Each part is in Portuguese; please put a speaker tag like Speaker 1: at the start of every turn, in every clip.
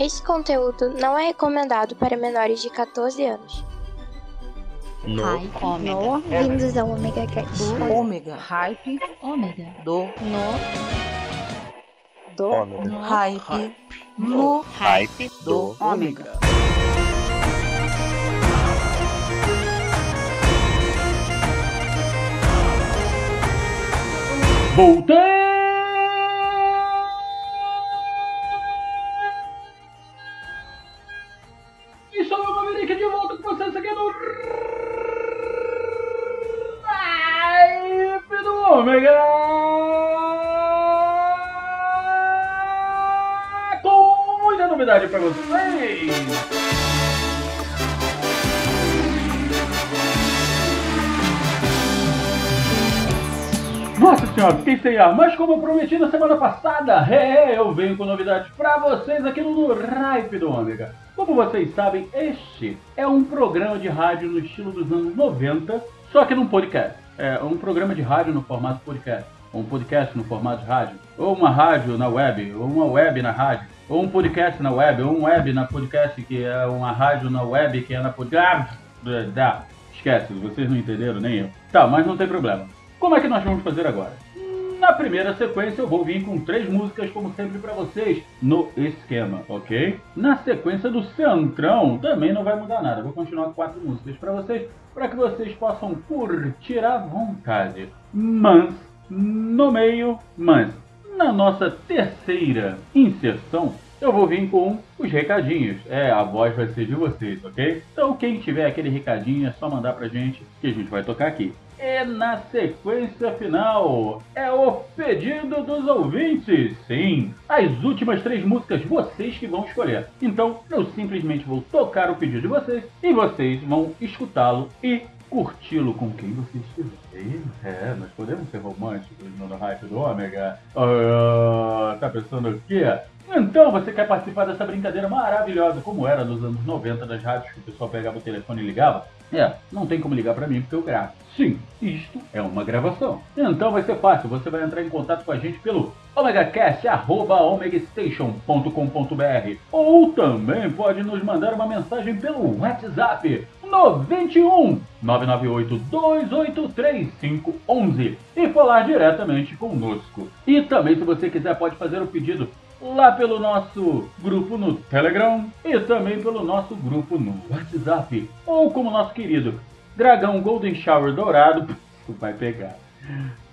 Speaker 1: Esse conteúdo não é recomendado para menores de 14 anos.
Speaker 2: No.
Speaker 3: Hype.
Speaker 4: No.
Speaker 1: Bem-vindos ao Omega Cast.
Speaker 4: Ômega. Hype.
Speaker 3: Ômega.
Speaker 4: Do.
Speaker 3: No.
Speaker 4: Do.
Speaker 2: Ômega.
Speaker 4: Hype. No.
Speaker 2: Hype
Speaker 4: Do. Ômega.
Speaker 5: Voltei! Nossa senhora, fiquei sem ar, mas como eu prometi na semana passada, é, eu venho com novidades pra vocês aqui no Hype do Ômega. Como vocês sabem, este é um programa de rádio no estilo dos anos 90, só que num podcast. É um programa de rádio no formato podcast, ou um podcast no formato de rádio, ou uma rádio na web, ou uma web na rádio, ou um podcast na web, ou um web na podcast que é uma rádio na web que é na podcast. Dá, esquece, vocês não entenderam nem eu. Tá, mas não tem problema. Como é que nós vamos fazer agora? Na primeira sequência eu vou vir com três músicas, como sempre, para vocês, no esquema, ok? Na sequência do Centrão também não vai mudar nada. Vou continuar com quatro músicas para vocês, para que vocês possam curtir à vontade. Mas, no meio, mas, na nossa terceira inserção, eu vou vir com os recadinhos. É, a voz vai ser de vocês, ok? Então, quem tiver aquele recadinho é só mandar pra gente que a gente vai tocar aqui. E na sequência final é o pedido dos ouvintes. Sim, as últimas três músicas vocês que vão escolher. Então eu simplesmente vou tocar o pedido de vocês e vocês vão escutá-lo e curti-lo com quem vocês quiserem. É, nós podemos ser românticos no hype do Ômega. Ah, tá pensando o quê? Então, você quer participar dessa brincadeira maravilhosa, como era nos anos 90 das rádios, que o pessoal pegava o telefone e ligava? É, não tem como ligar pra mim porque eu gravo. Sim, isto é uma gravação. Então vai ser fácil, você vai entrar em contato com a gente pelo omegacast.omegastation.com.br ou também pode nos mandar uma mensagem pelo WhatsApp no 21 998 283 511 e falar diretamente conosco. E também, se você quiser, pode fazer o pedido lá pelo nosso grupo no Telegram e também pelo nosso grupo no WhatsApp. Ou como nosso querido Dragão Golden Shower Dourado, vai pegar.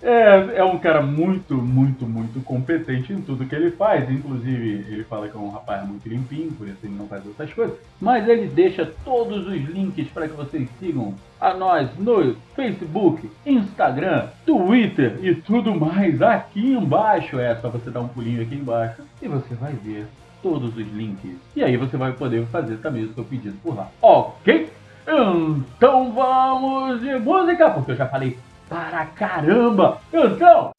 Speaker 5: É, é um cara muito, muito, muito competente em tudo que ele faz. Inclusive, ele fala que é um rapaz muito limpinho, por isso ele não faz outras coisas. Mas ele deixa todos os links para que vocês sigam a nós no Facebook, Instagram, Twitter e tudo mais aqui embaixo. É só você dar um pulinho aqui embaixo e você vai ver todos os links. E aí você vai poder fazer também o seu pedido por lá. Ok? Então vamos de música, porque eu já falei para caramba. Então,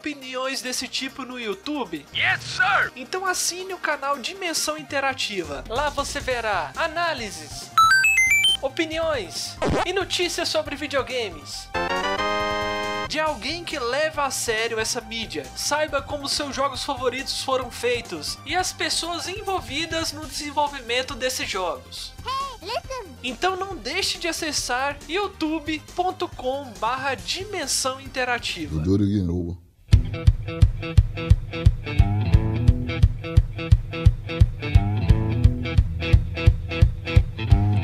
Speaker 6: opiniões desse tipo no YouTube? Yes, sir! Então assine o canal Dimensão Interativa. Lá você verá análises, opiniões e notícias sobre videogames de alguém que leva a sério essa mídia. Saiba como seus jogos favoritos foram feitos e as pessoas envolvidas no desenvolvimento desses jogos. Então não deixe de acessar youtube.com barra dimensão interativa.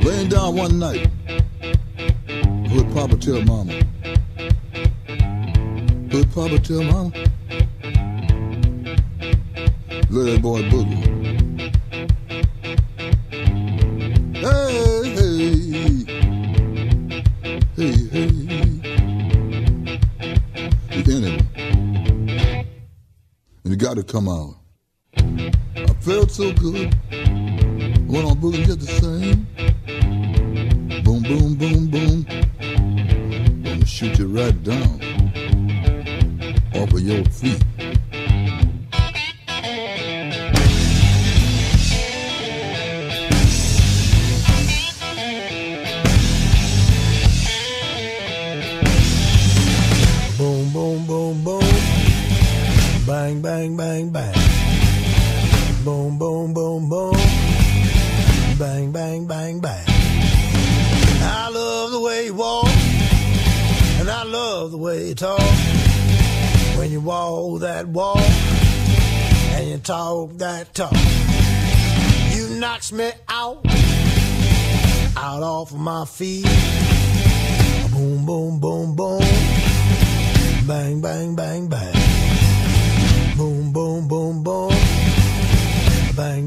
Speaker 7: Laying down one night, would Papa tell Mama? Would Papa tell Mama? Little boy boogie. To come out. I felt so good. Went on boogie just the same. Boom, boom, boom, boom. Gonna shoot you right down off of your feet.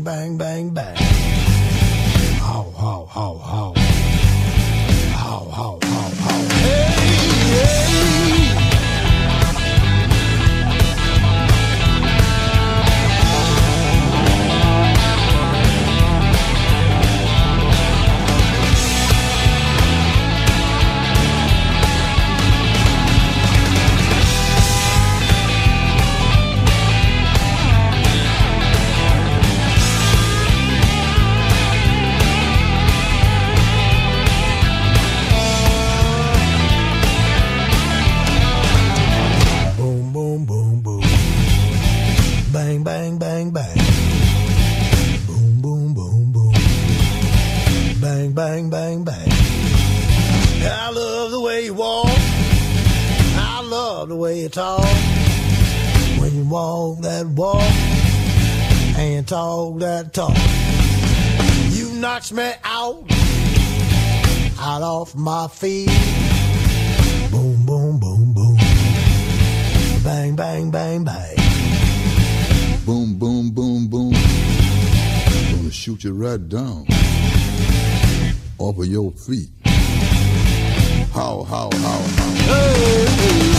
Speaker 8: Bang, bang, bang, my feet. Boom, boom, boom, boom. Bang, bang, bang, bang. Boom, boom, boom, boom.
Speaker 7: Gonna shoot you right down off of your feet. How, how, how, how. Hey, hey.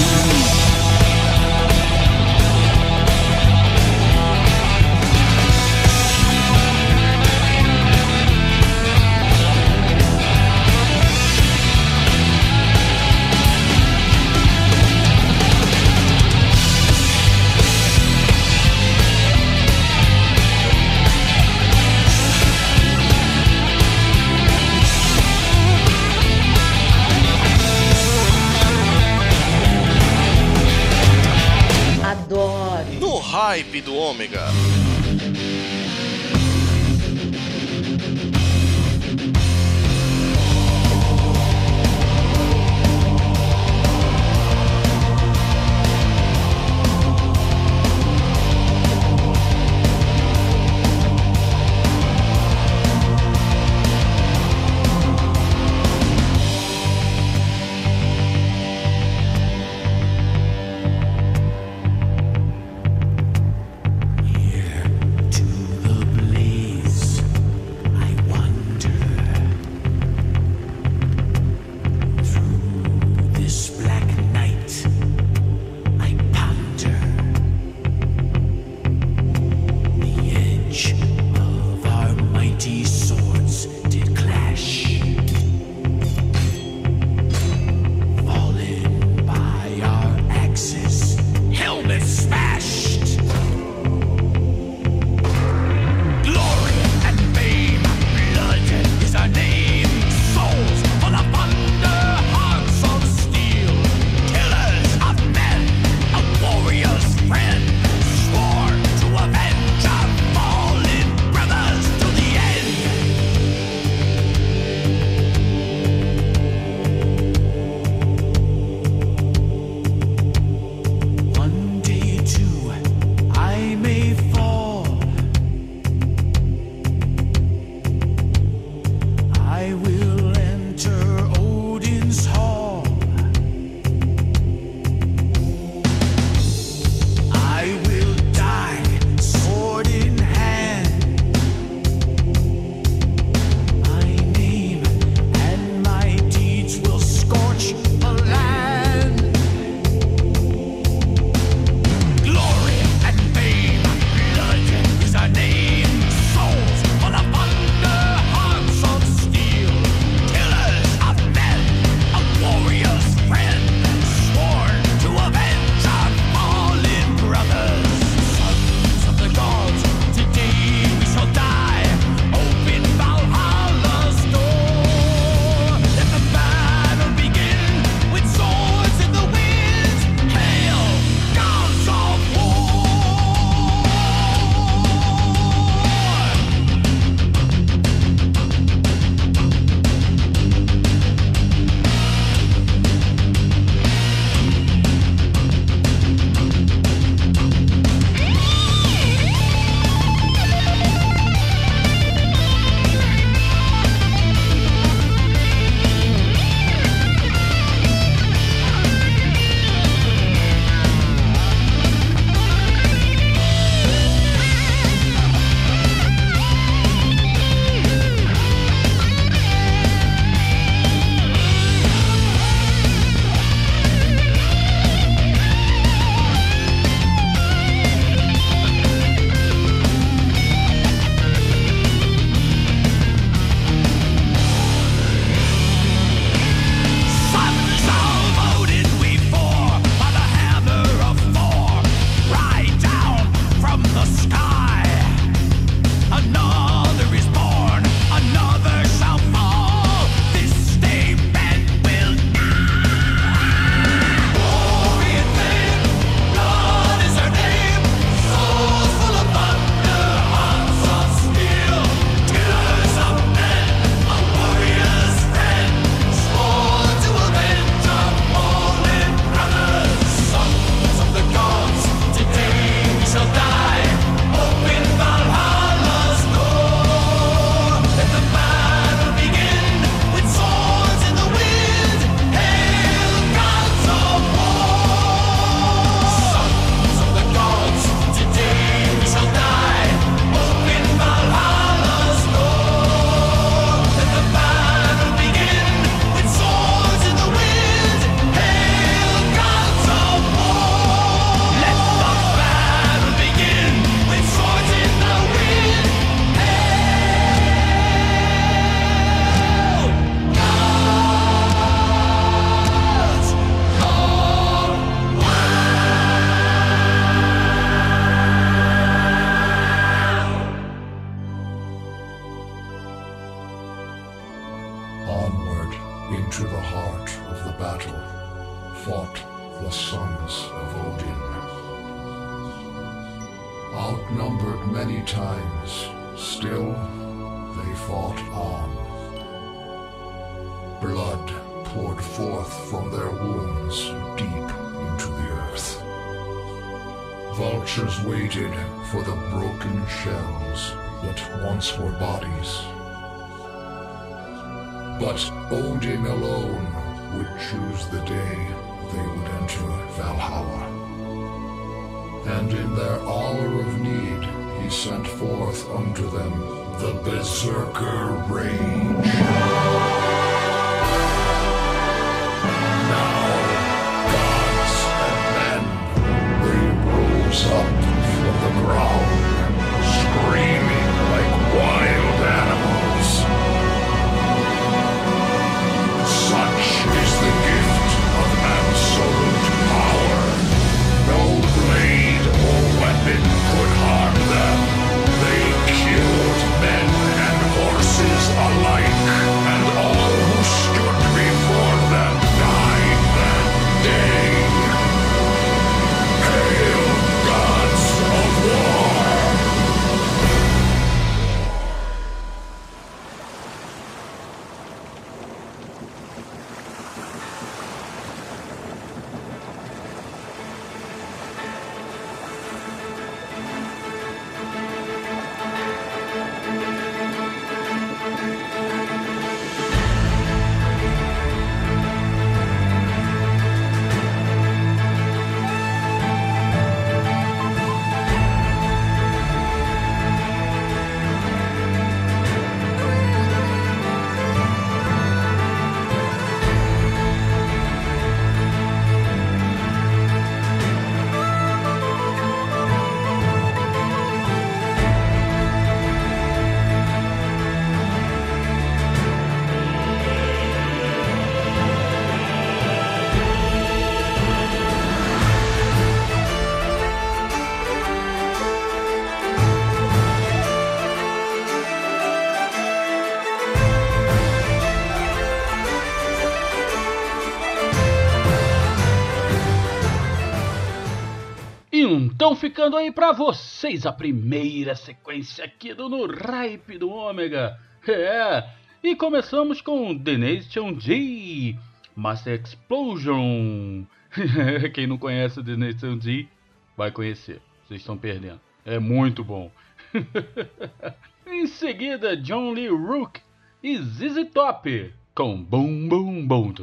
Speaker 5: Ficando aí pra vocês a primeira sequência aqui do No Ripe do Ômega. É, e começamos com The Nation G, Master Explosion. Quem não conhece The Nation G vai conhecer, vocês estão perdendo. É muito bom. em seguida, John Lee Rook e ZZ Top com dum, dum, dum.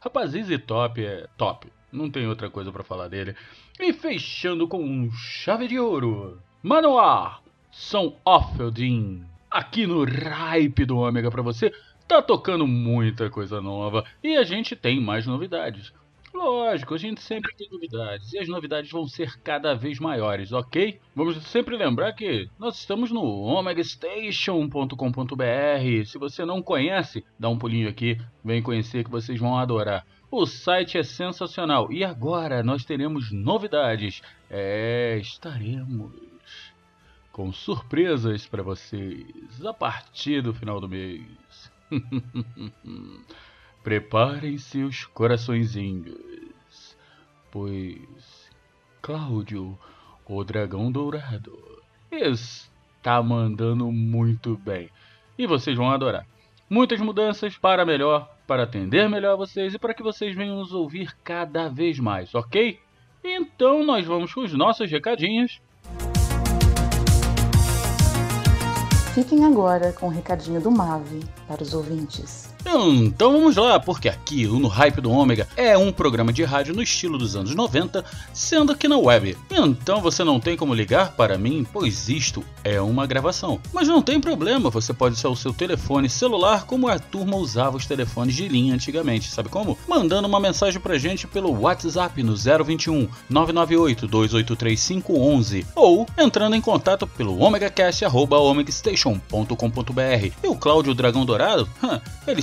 Speaker 5: Rapaz, ZZ Top é top. Não tem outra coisa pra falar dele. E fechando com um chave de ouro. Manoir, São Offeldin. Aqui no Ripe do Ômega pra você. Tá tocando muita coisa nova. E a gente tem mais novidades. Lógico, a gente sempre tem novidades. E as novidades vão ser cada vez maiores, ok? Vamos sempre lembrar que nós estamos no omegastation.com.br. Se você não conhece, dá um pulinho aqui. Vem conhecer que vocês vão adorar. O site é sensacional e agora nós teremos novidades. É, estaremos com surpresas para vocês a partir do final do mês. Preparem seus coraçõezinhos, pois Cláudio, o dragão dourado, está mandando muito bem e vocês vão adorar. Muitas mudanças para melhor, para atender melhor vocês e para que vocês venham nos ouvir cada vez mais, ok? Então nós vamos com os nossos recadinhos.
Speaker 4: Fiquem agora com o recadinho do Mave para os ouvintes.
Speaker 5: Então vamos lá, porque aqui o No Hype do Ômega é um programa de rádio no estilo dos anos 90, sendo aqui na web. Então você não tem como ligar para mim, pois isto é uma gravação. Mas não tem problema, você pode usar o seu telefone celular como a turma usava os telefones de linha antigamente, sabe como? Mandando uma mensagem pra gente pelo WhatsApp no 021 998 283 ou entrando em contato pelo omegacast.omegastation.com.br. E o Cláudio Dragão Dourado, ele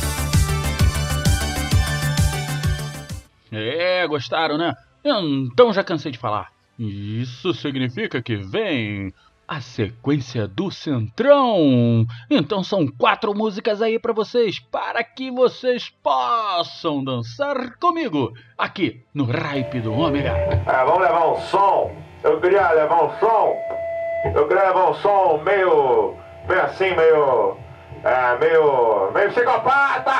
Speaker 5: É, gostaram, né? Então já cansei de falar. Isso significa que vem a sequência do Centrão. Então são quatro músicas aí para vocês, para que vocês possam dançar comigo aqui no Ripe do Ômega.
Speaker 9: É, vamos levar um som. Eu queria levar um som. Eu queria levar um som meio, meio assim, meio, é, meio, meio psicopata.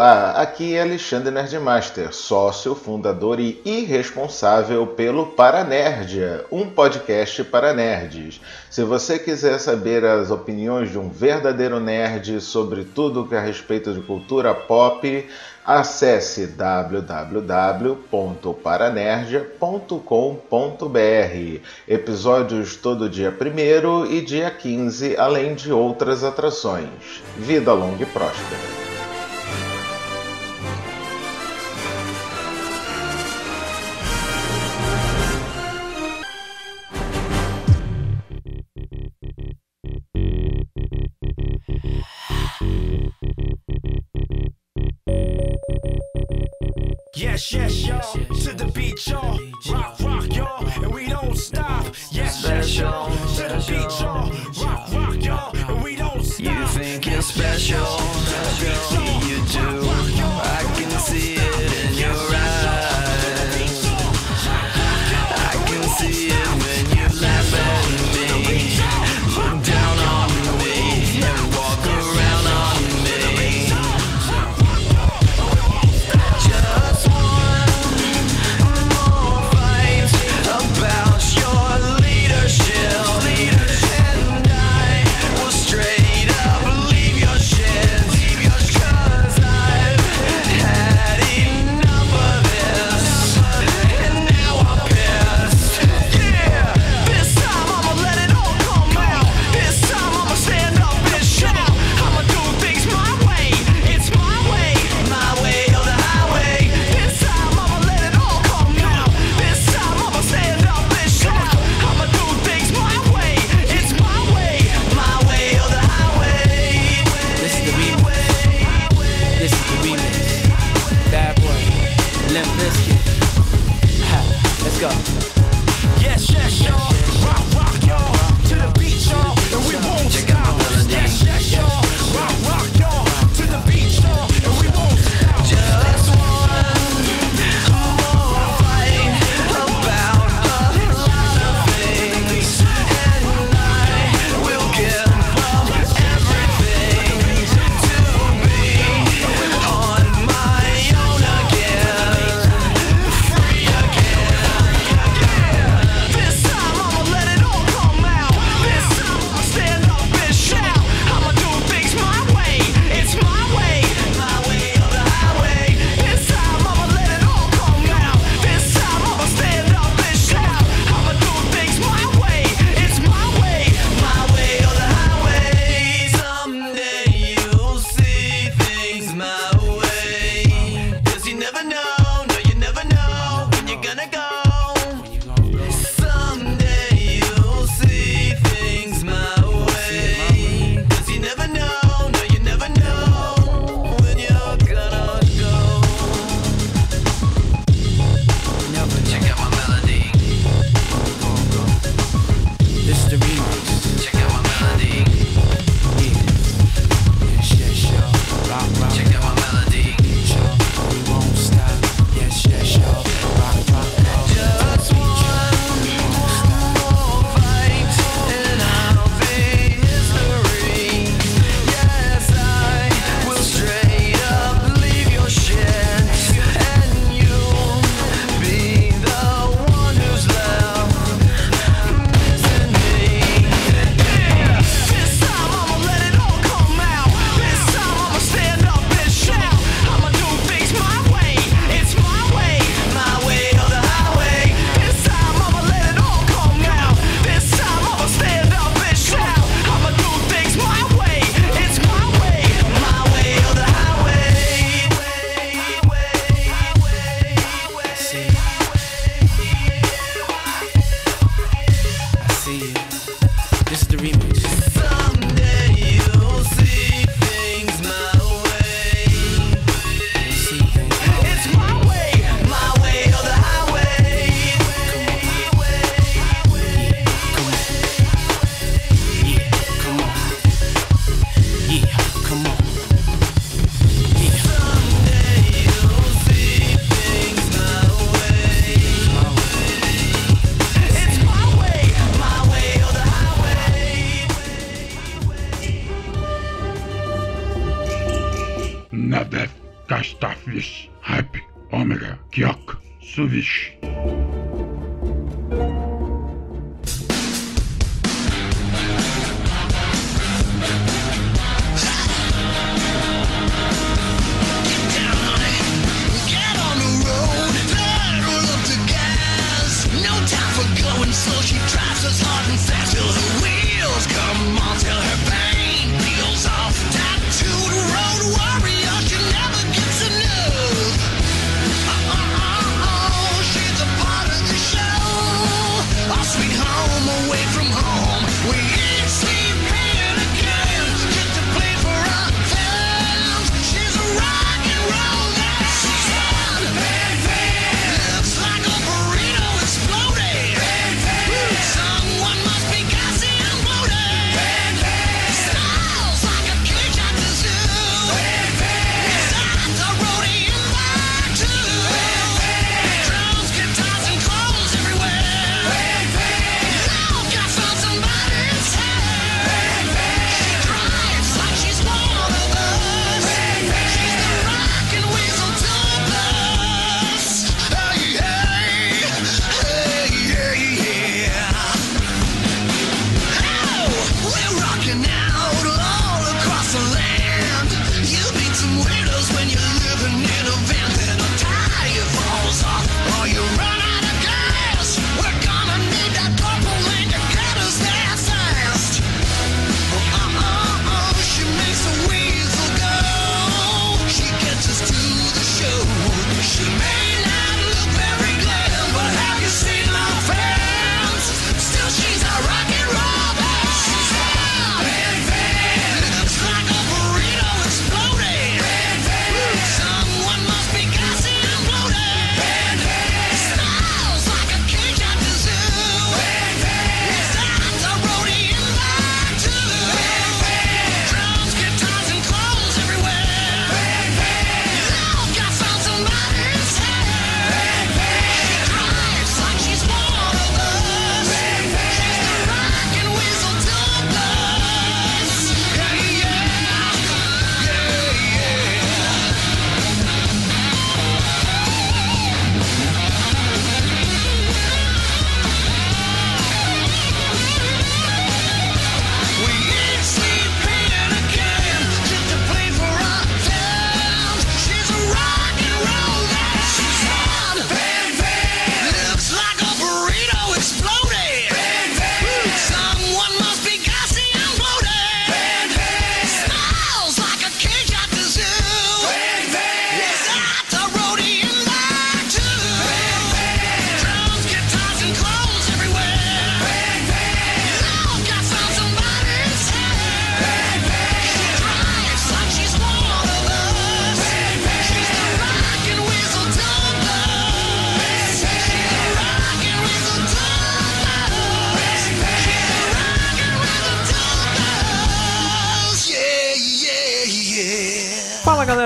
Speaker 10: Olá, aqui é Alexandre Nerdmaster, sócio, fundador e irresponsável pelo Paranerdia, um podcast para nerds. Se você quiser saber as opiniões de um verdadeiro nerd sobre tudo que é a respeito de cultura pop, acesse www.paranerdia.com.br. Episódios todo dia 1 e dia 15, além de outras atrações. Vida longa e próspera.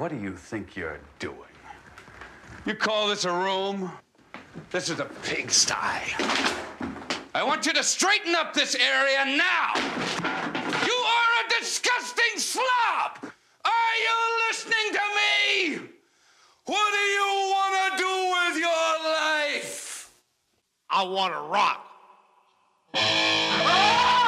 Speaker 11: what do you think you're doing? You call this a room? This is a pigsty. I want you to straighten up this area now. You are a disgusting slob. Are you listening to me? What do you want to do with your life?
Speaker 12: I want to rock.
Speaker 5: Ah!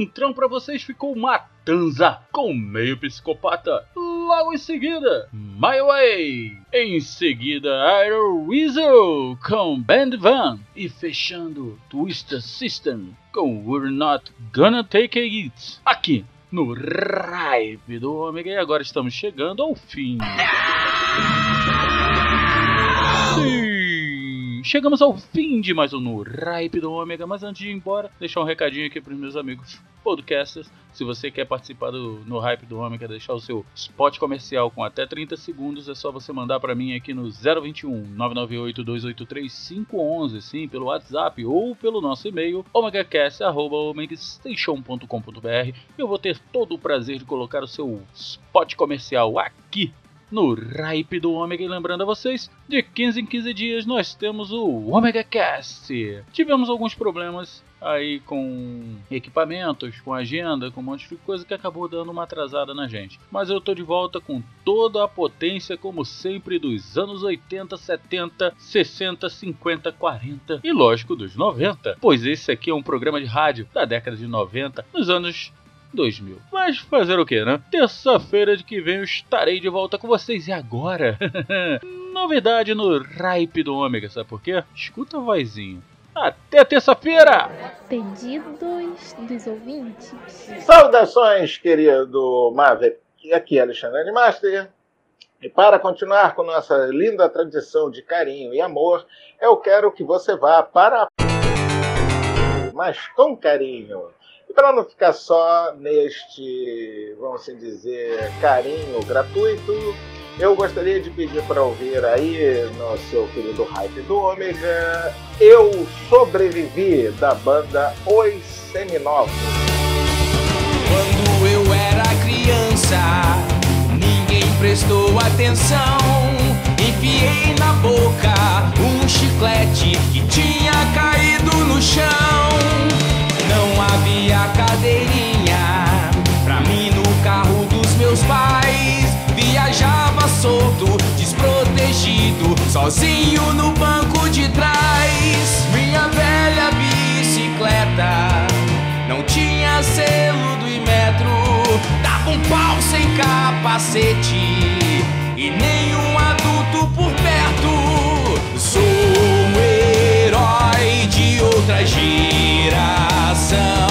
Speaker 5: Do Centrão pra vocês ficou Matanza com meio psicopata. Logo em seguida, My Way. Em seguida, Iron Weasel com Band Van. E fechando, Twister System com We're Not Gonna Take It. Aqui no Ripe do Ômega. E agora estamos chegando ao fim. chegamos ao fim de mais um no Ripe do Ômega. Mas antes de ir embora, deixar um recadinho aqui para os meus amigos podcasters. Se você quer participar do no Hype do Ômega, deixar o seu spot comercial com até 30 segundos, é só você mandar para mim aqui no 021 998 283 511, sim, pelo WhatsApp ou pelo nosso e-mail omegacast@omegastation.com.br. Eu vou ter todo o prazer de colocar o seu spot comercial aqui no Ripe do Ômega. E lembrando a vocês, de 15 em 15 dias nós temos o Omega Cast. Tivemos alguns problemas aí com equipamentos, com agenda, com um monte de coisa que acabou dando uma atrasada na gente. Mas eu tô de volta com toda a potência, como sempre, dos anos 80, 70, 60, 50, 40 e lógico dos 90, pois esse aqui é um programa de rádio da década de 90, nos anos 2000. Mas fazer o que, né? Terça-feira de que vem eu estarei de volta com vocês e agora. Novidade no Ripe do Ômega, sabe por quê? Escuta a vozinha. Até terça-feira!
Speaker 13: Pedidos dos ouvintes.
Speaker 10: Saudações, querido Maverick. Aqui é Alexandre Animaster. E para continuar com nossa linda tradição de carinho e amor, eu quero que você vá para. Mas com carinho. E para não ficar só neste, vamos assim dizer, carinho gratuito, eu gostaria de pedir para ouvir aí no seu querido Hype do Ômega, Eu Sobrevivi, da banda Os Seminovos.
Speaker 14: Quando eu era criança, ninguém prestou atenção. Enfiei na boca um chiclete que tinha caído no chão. Havia cadeirinha pra mim no carro dos meus pais. Viajava solto, desprotegido, sozinho no banco de trás. Minha velha bicicleta não tinha selo do Imetro, dava um pau sem capacete e nenhum adulto por perto. Sou um herói de outra geração. Eu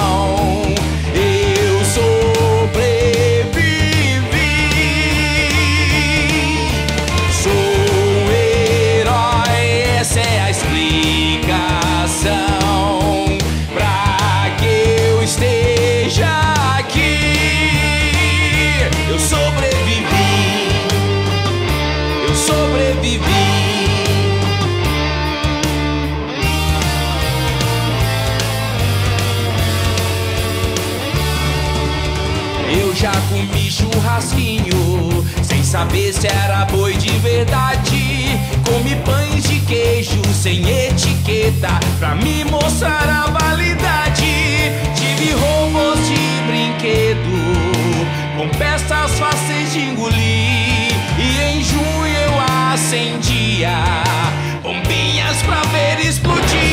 Speaker 14: saber se era boi de verdade. Comi pães de queijo sem etiqueta, pra me mostrar a validade. Tive robôs de brinquedo, com peças fáceis de engolir. E em junho eu acendia bombinhas pra ver explodir.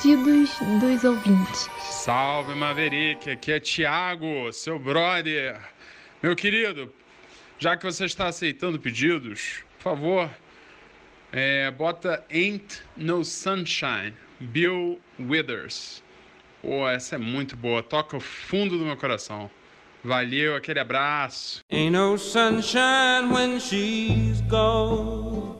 Speaker 13: Pedidos dos ouvintes.
Speaker 15: Salve Maverick, aqui é Thiago, seu brother. Meu querido, já que você está aceitando pedidos, por favor, é, bota Ain't No Sunshine, Bill Withers. Pô, essa é muito boa, toca o fundo do meu coração. Valeu, aquele abraço.
Speaker 16: Ain't no sunshine when she's gone.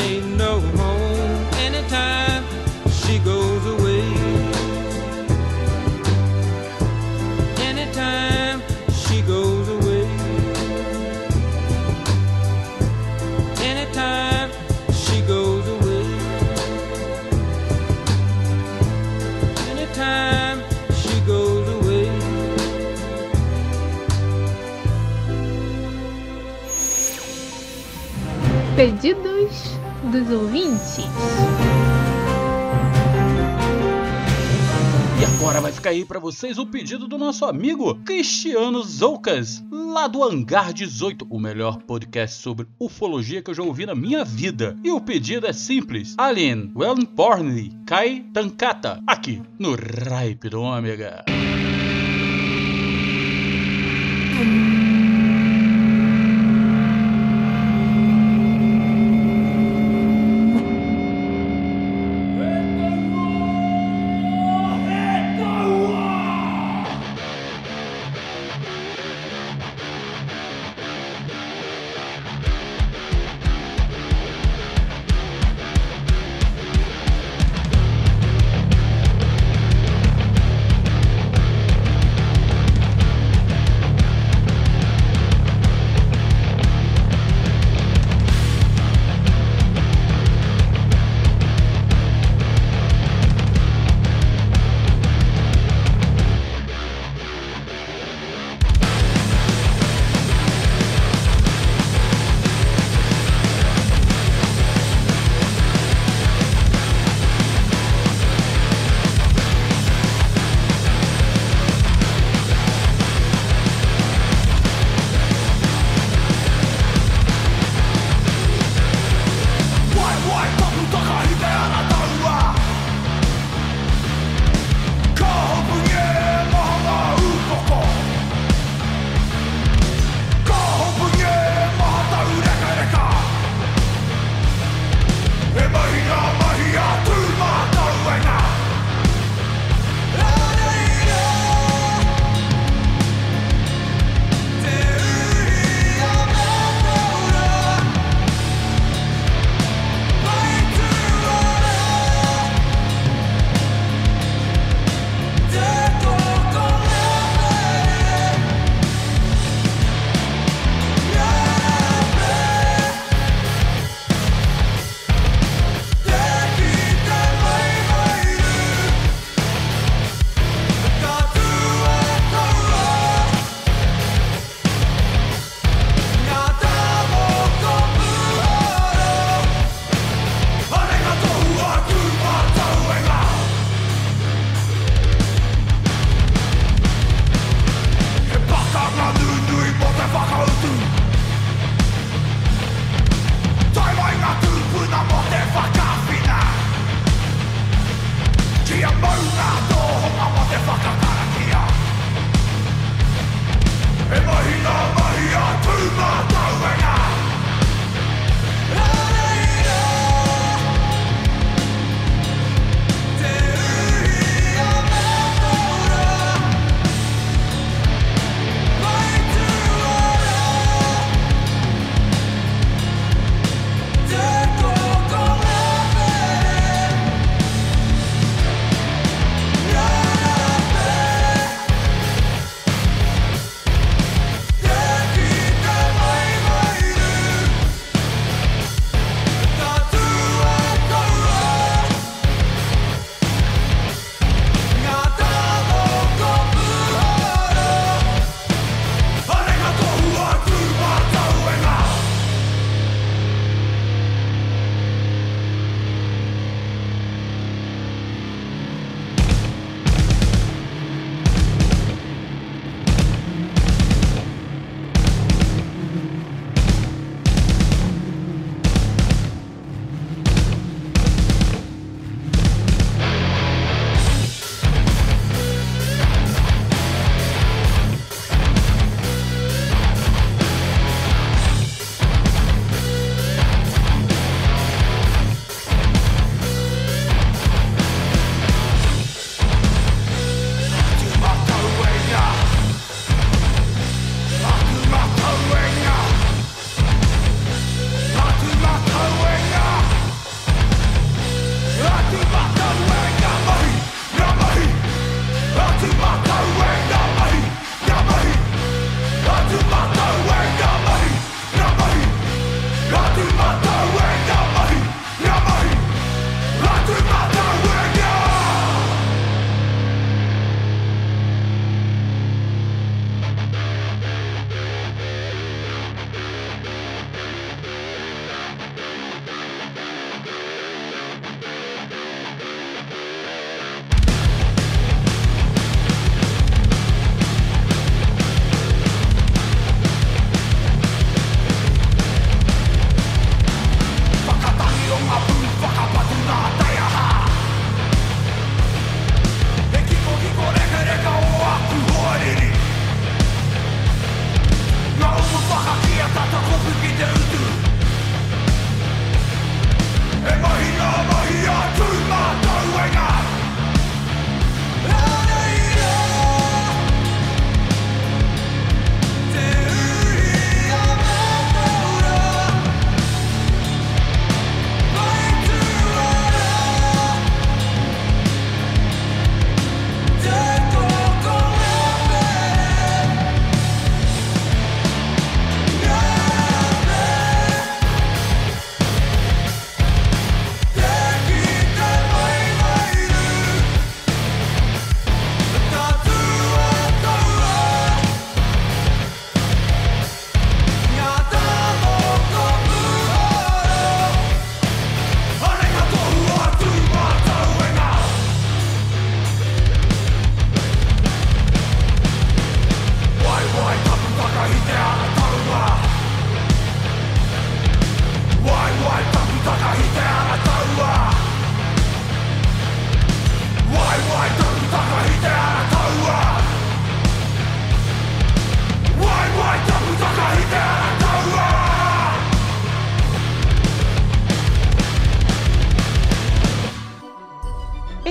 Speaker 13: Pedidos dos ouvintes.
Speaker 5: E agora vai ficar aí pra vocês o pedido do nosso amigo Cristiano Zoucas, lá do Hangar 18, o melhor podcast sobre ufologia que eu já ouvi na minha vida. E o pedido é simples: Alien Wellenpornly Kai Tankata, aqui no Ripe do Ômega.